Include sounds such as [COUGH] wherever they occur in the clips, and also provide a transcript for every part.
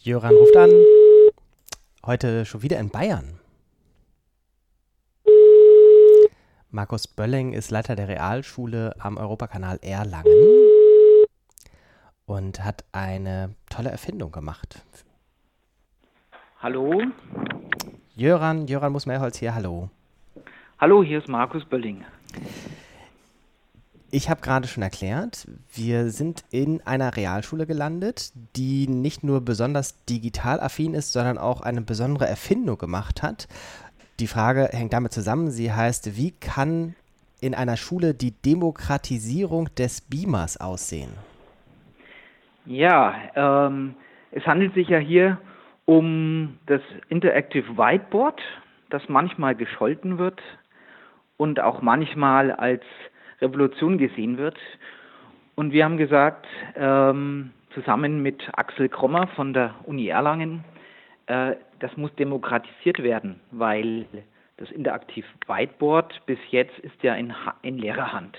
Jöran ruft an. Heute schon wieder in Bayern. Markus Bölling ist Leiter der Realschule am Europakanal Erlangen und hat eine tolle Erfindung gemacht. Hallo? Jöran, Jöran Muss-Mehrholz hier, hallo. Hallo, hier ist Markus Bölling. Ich habe gerade schon erklärt, wir sind in einer Realschule gelandet, die nicht nur besonders digital affin ist, sondern auch eine besondere Erfindung gemacht hat. Die Frage hängt damit zusammen, sie heißt, wie kann in einer Schule die Demokratisierung des Beamers aussehen? Ja, ähm, es handelt sich ja hier um das Interactive Whiteboard, das manchmal gescholten wird und auch manchmal als Revolution gesehen wird. Und wir haben gesagt, ähm, zusammen mit Axel Krommer von der Uni Erlangen, äh, das muss demokratisiert werden, weil das Interaktiv Whiteboard bis jetzt ist ja in, in Lehrerhand.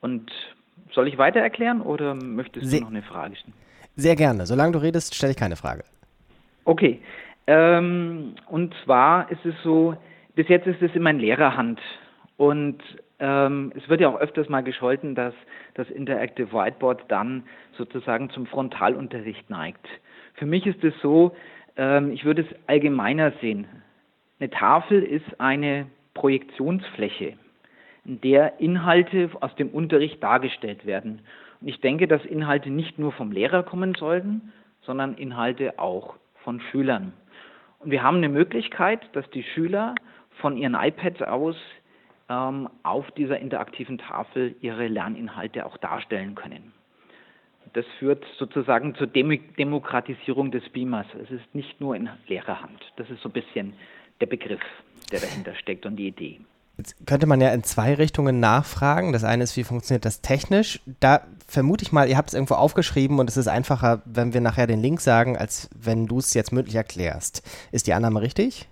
Und soll ich weiter erklären oder möchtest du noch eine Frage stellen? Sehr gerne. Solange du redest, stelle ich keine Frage. Okay. Ähm, und zwar ist es so, bis jetzt ist es immer in Lehrerhand. Und ähm, es wird ja auch öfters mal gescholten, dass das Interactive Whiteboard dann sozusagen zum Frontalunterricht neigt. Für mich ist es so, ähm, ich würde es allgemeiner sehen. Eine Tafel ist eine Projektionsfläche, in der Inhalte aus dem Unterricht dargestellt werden. Und ich denke, dass Inhalte nicht nur vom Lehrer kommen sollten, sondern Inhalte auch von Schülern. Und wir haben eine Möglichkeit, dass die Schüler von ihren iPads aus ähm, auf dieser interaktiven Tafel ihre Lerninhalte auch darstellen können. Das führt sozusagen zur Dem Demokratisierung des Beamers. Es ist nicht nur in Lehrerhand. Das ist so ein bisschen der Begriff, der dahinter steckt und die Idee. Jetzt könnte man ja in zwei Richtungen nachfragen. Das eine ist, wie funktioniert das technisch? Da vermute ich mal, ihr habt es irgendwo aufgeschrieben und es ist einfacher, wenn wir nachher den Link sagen, als wenn du es jetzt mündlich erklärst. Ist die Annahme richtig?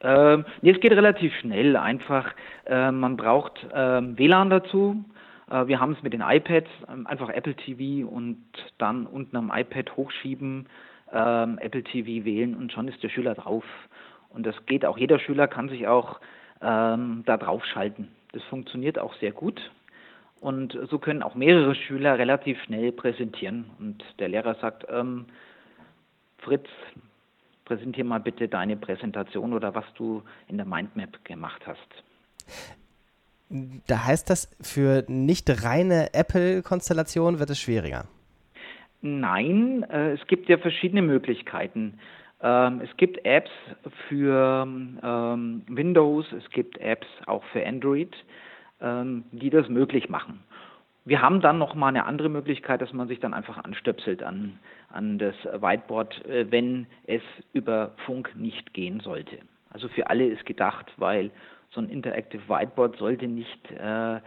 Ähm, nee, es geht relativ schnell. Einfach, äh, man braucht ähm, WLAN dazu. Äh, wir haben es mit den iPads, ähm, einfach Apple TV und dann unten am iPad hochschieben, ähm, Apple TV wählen und schon ist der Schüler drauf. Und das geht auch, jeder Schüler kann sich auch ähm, da drauf schalten. Das funktioniert auch sehr gut. Und so können auch mehrere Schüler relativ schnell präsentieren. Und der Lehrer sagt, ähm, Fritz, präsentier mal bitte deine Präsentation oder was du in der Mindmap gemacht hast. Da heißt das, für nicht reine Apple-Konstellationen wird es schwieriger. Nein, äh, es gibt ja verschiedene Möglichkeiten. Ähm, es gibt Apps für ähm, Windows, es gibt Apps auch für Android, ähm, die das möglich machen. Wir haben dann noch mal eine andere Möglichkeit, dass man sich dann einfach anstöpselt an, an das Whiteboard, äh, wenn es über Funk nicht gehen sollte. Also für alle ist gedacht, weil so ein Interactive Whiteboard sollte nicht äh,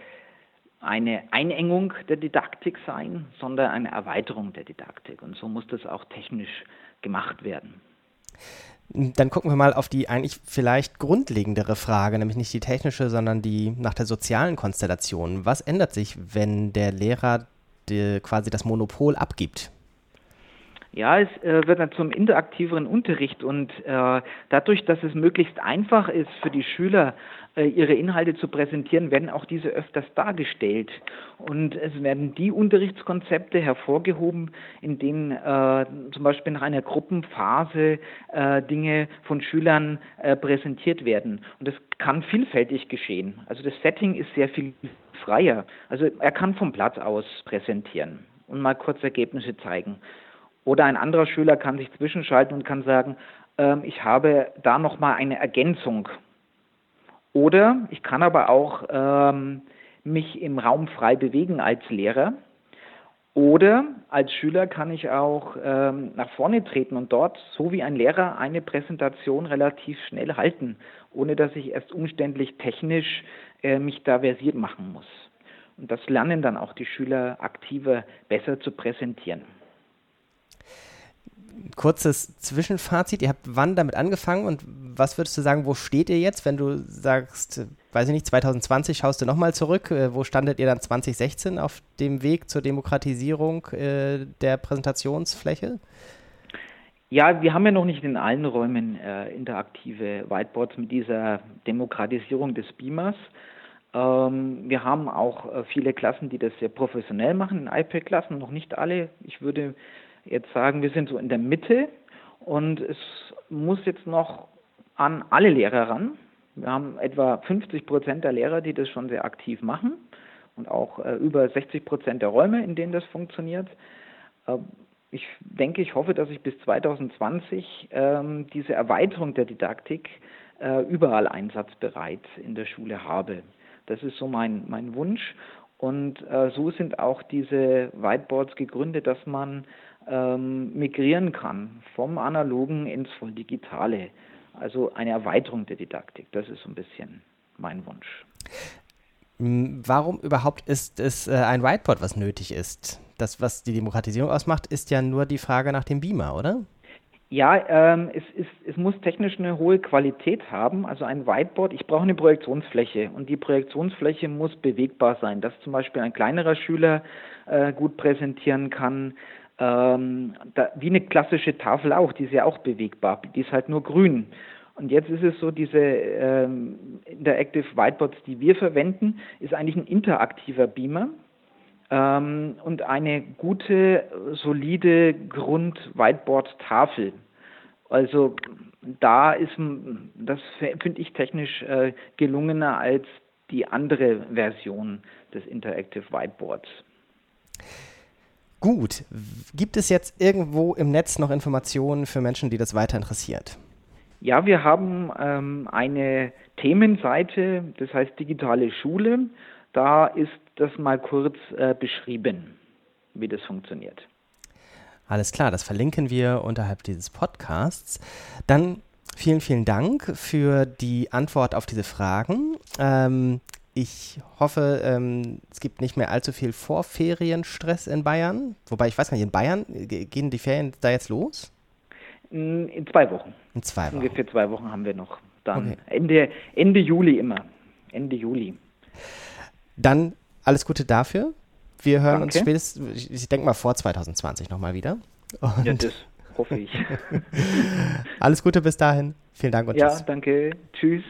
eine Einengung der Didaktik sein, sondern eine Erweiterung der Didaktik. Und so muss das auch technisch gemacht werden. Dann gucken wir mal auf die eigentlich vielleicht grundlegendere Frage, nämlich nicht die technische, sondern die nach der sozialen Konstellation. Was ändert sich, wenn der Lehrer die, quasi das Monopol abgibt? Ja, es äh, wird dann zum interaktiveren Unterricht und äh, dadurch, dass es möglichst einfach ist für die Schüler, äh, ihre Inhalte zu präsentieren, werden auch diese öfters dargestellt. Und es werden die Unterrichtskonzepte hervorgehoben, in denen äh, zum Beispiel nach einer Gruppenphase äh, Dinge von Schülern äh, präsentiert werden. Und das kann vielfältig geschehen. Also das Setting ist sehr viel freier. Also er kann vom Platz aus präsentieren und mal kurz Ergebnisse zeigen. Oder ein anderer Schüler kann sich zwischenschalten und kann sagen, ähm, ich habe da nochmal eine Ergänzung. Oder ich kann aber auch ähm, mich im Raum frei bewegen als Lehrer. Oder als Schüler kann ich auch ähm, nach vorne treten und dort, so wie ein Lehrer, eine Präsentation relativ schnell halten, ohne dass ich erst umständlich technisch äh, mich da versiert machen muss. Und das lernen dann auch die Schüler aktiver, besser zu präsentieren kurzes Zwischenfazit. Ihr habt wann damit angefangen und was würdest du sagen, wo steht ihr jetzt, wenn du sagst, weiß ich nicht, 2020 schaust du nochmal zurück, äh, wo standet ihr dann 2016 auf dem Weg zur Demokratisierung äh, der Präsentationsfläche? Ja, wir haben ja noch nicht in allen Räumen äh, interaktive Whiteboards mit dieser Demokratisierung des Beamers. Ähm, wir haben auch äh, viele Klassen, die das sehr professionell machen, in iPad-Klassen, noch nicht alle. Ich würde jetzt sagen, wir sind so in der Mitte und es muss jetzt noch an alle Lehrer ran. Wir haben etwa 50 Prozent der Lehrer, die das schon sehr aktiv machen und auch äh, über 60 Prozent der Räume, in denen das funktioniert. Äh, ich denke, ich hoffe, dass ich bis 2020 ähm, diese Erweiterung der Didaktik äh, überall einsatzbereit in der Schule habe. Das ist so mein, mein Wunsch. Und äh, so sind auch diese Whiteboards gegründet, dass man ähm, migrieren kann vom Analogen ins Volldigitale. Also eine Erweiterung der Didaktik. Das ist so ein bisschen mein Wunsch. Warum überhaupt ist es äh, ein Whiteboard, was nötig ist? Das, was die Demokratisierung ausmacht, ist ja nur die Frage nach dem Beamer, oder? Ja, ähm, es, ist, es muss technisch eine hohe Qualität haben. Also ein Whiteboard, ich brauche eine Projektionsfläche und die Projektionsfläche muss bewegbar sein, dass zum Beispiel ein kleinerer Schüler äh, gut präsentieren kann. Ähm, da, wie eine klassische Tafel auch, die ist ja auch bewegbar, die ist halt nur grün. Und jetzt ist es so, diese ähm, Interactive Whiteboards, die wir verwenden, ist eigentlich ein interaktiver Beamer ähm, und eine gute, solide Grund-Whiteboard-Tafel. Also da ist, das finde ich technisch äh, gelungener als die andere Version des Interactive Whiteboards. Gut, gibt es jetzt irgendwo im Netz noch Informationen für Menschen, die das weiter interessiert? Ja, wir haben ähm, eine Themenseite, das heißt digitale Schule. Da ist das mal kurz äh, beschrieben, wie das funktioniert. Alles klar, das verlinken wir unterhalb dieses Podcasts. Dann vielen, vielen Dank für die Antwort auf diese Fragen. Ähm, ich hoffe, ähm, es gibt nicht mehr allzu viel Vorferienstress in Bayern. Wobei ich weiß gar nicht, in Bayern gehen die Ferien da jetzt los? In zwei Wochen. In zwei Wochen. Ungefähr zwei Wochen haben wir noch. Dann okay. Ende, Ende Juli immer. Ende Juli. Dann alles Gute dafür. Wir hören Danke. uns spätestens, ich denke mal vor 2020 nochmal wieder. Und ja, das hoffe ich. [LAUGHS] alles Gute bis dahin. Vielen Dank und ja, tschüss. Ja, danke. Tschüss.